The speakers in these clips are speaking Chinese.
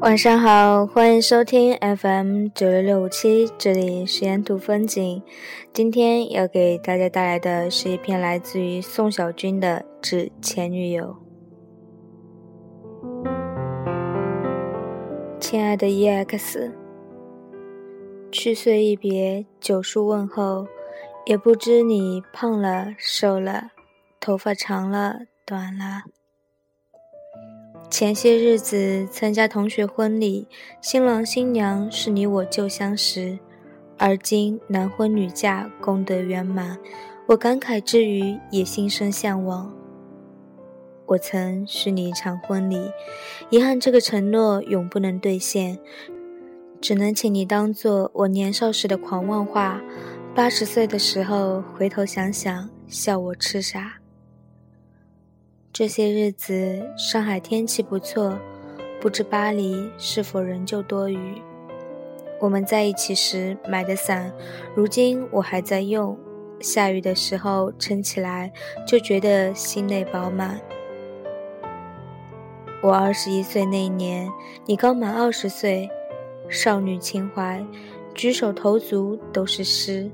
晚上好，欢迎收听 FM 九六六五七，这里是沿途风景。今天要给大家带来的是一篇来自于宋小军的《致前女友》。亲爱的 EX，去岁一别，九叔问候，也不知你胖了瘦了，头发长了短了。前些日子参加同学婚礼，新郎新娘是你我旧相识，而今男婚女嫁，功德圆满，我感慨之余也心生向往。我曾许你一场婚礼，遗憾这个承诺永不能兑现，只能请你当做我年少时的狂妄话，八十岁的时候回头想想，笑我痴傻。这些日子，上海天气不错，不知巴黎是否仍旧多雨。我们在一起时买的伞，如今我还在用，下雨的时候撑起来就觉得心内饱满。我二十一岁那年，你刚满二十岁，少女情怀，举手投足都是诗。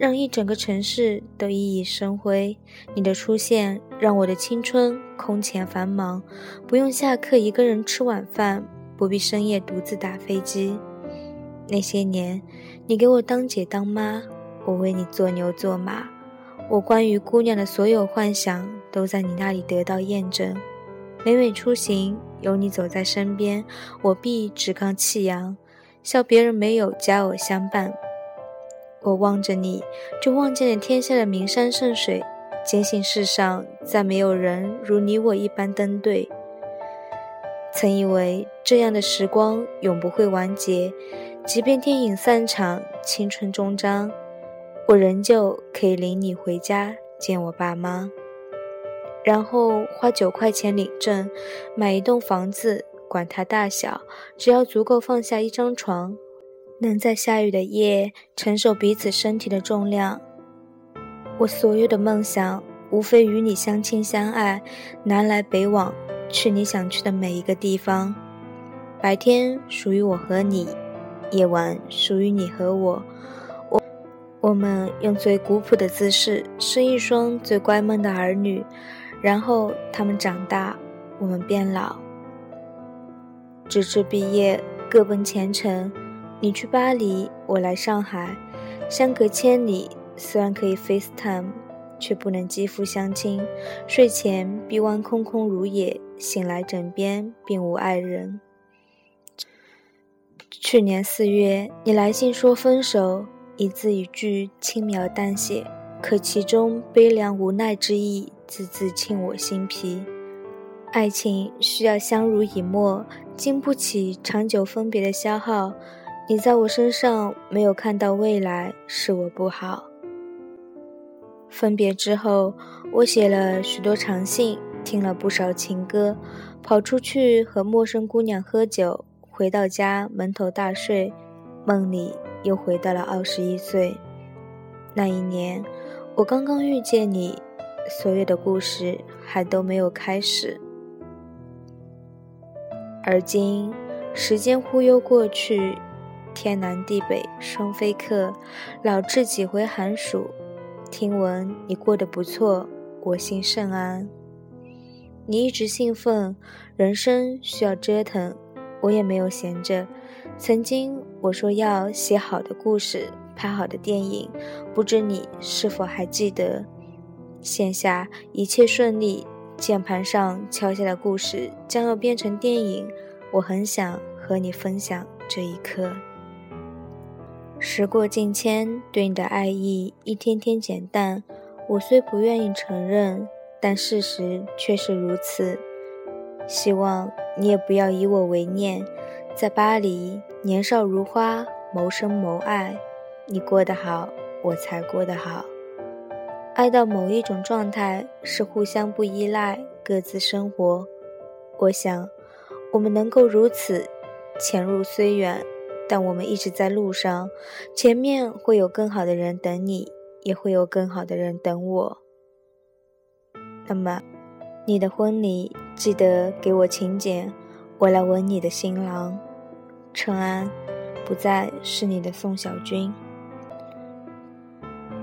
让一整个城市都熠熠生辉。你的出现让我的青春空前繁忙，不用下课一个人吃晚饭，不必深夜独自打飞机。那些年，你给我当姐当妈，我为你做牛做马。我关于姑娘的所有幻想都在你那里得到验证。每每出行有你走在身边，我必趾高气扬，笑别人没有佳偶相伴。我望着你，就望见了天下的名山圣水，坚信世上再没有人如你我一般登对。曾以为这样的时光永不会完结，即便电影散场，青春终章，我仍旧可以领你回家见我爸妈，然后花九块钱领证，买一栋房子，管它大小，只要足够放下一张床。能在下雨的夜承受彼此身体的重量，我所有的梦想无非与你相亲相爱，南来北往，去你想去的每一个地方。白天属于我和你，夜晚属于你和我。我我们用最古朴的姿势生一双最乖萌的儿女，然后他们长大，我们变老，直至毕业各奔前程。你去巴黎，我来上海，相隔千里，虽然可以 FaceTime，却不能肌肤相亲。睡前臂弯空空如也，醒来枕边并无爱人。去年四月，你来信说分手，一字一句轻描淡写，可其中悲凉无奈之意，字字沁我心脾。爱情需要相濡以沫，经不起长久分别的消耗。你在我身上没有看到未来，是我不好。分别之后，我写了许多长信，听了不少情歌，跑出去和陌生姑娘喝酒，回到家蒙头大睡，梦里又回到了二十一岁。那一年，我刚刚遇见你，所有的故事还都没有开始。而今，时间忽悠过去。天南地北双飞客，老至几回寒暑。听闻你过得不错，我心甚安。你一直兴奋，人生需要折腾，我也没有闲着。曾经我说要写好的故事，拍好的电影，不知你是否还记得？线下一切顺利，键盘上敲下的故事将要变成电影，我很想和你分享这一刻。时过境迁，对你的爱意一天天减淡。我虽不愿意承认，但事实却是如此。希望你也不要以我为念。在巴黎，年少如花，谋生谋爱，你过得好，我才过得好。爱到某一种状态，是互相不依赖，各自生活。我想，我们能够如此，前路虽远。但我们一直在路上，前面会有更好的人等你，也会有更好的人等我。那么，你的婚礼记得给我请柬，我来吻你的新郎，陈安，不再是你的宋小军。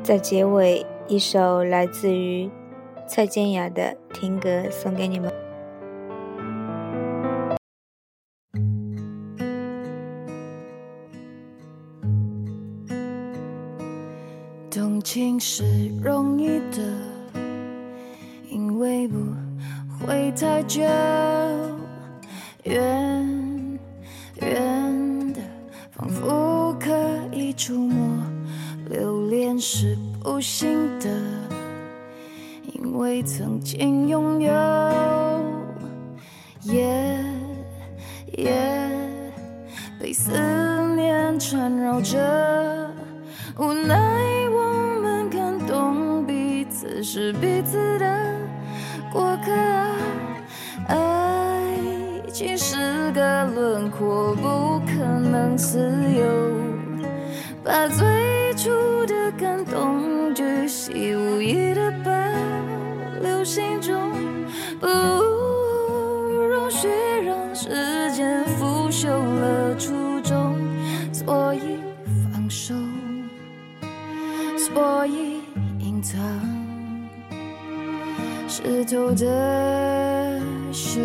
在结尾，一首来自于蔡健雅的听歌送给你们。动情是容易的，因为不会太久。远远的，仿佛可以触摸；留恋是不幸的，因为曾经拥有。夜夜被思念缠绕着，无奈。此是彼此的过客，爱情是个轮廓，不可能自由。把最初的感动巨细无遗的保留心中，不容许让时间腐朽了初衷，所以放手，所以湿透的袖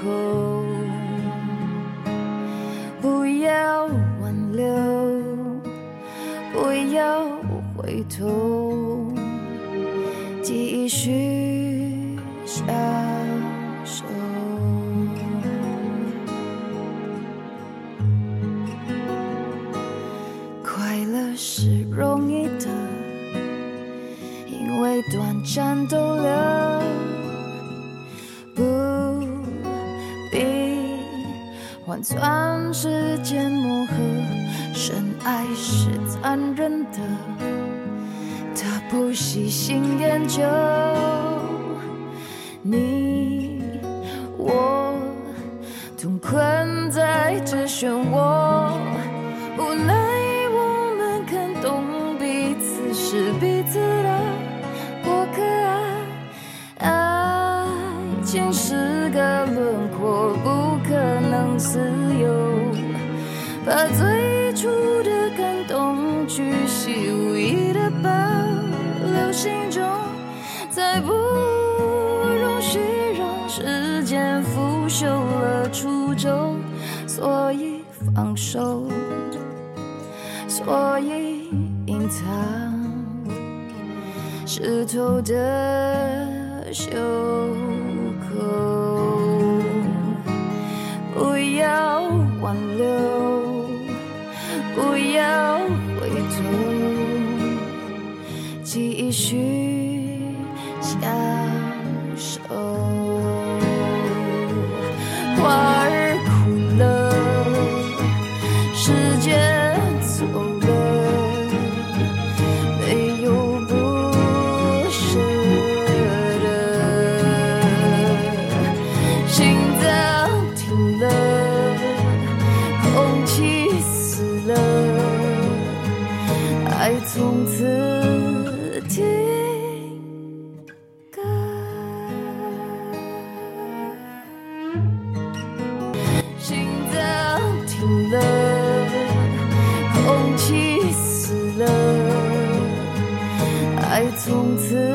口，不要挽留，不要回头，继续享受。快乐是容易的。因为短暂的算时间磨合。深爱是残忍的，他不细心研究。你我同困在这漩涡，无奈我们看懂彼此是彼此自由。把最初的感动巨细无遗的保留心中，再不容许让时间腐朽了初衷。所以放手，所以隐藏湿透的袖。要回头，继续想从此停格，心脏停了，空气死了，爱从此。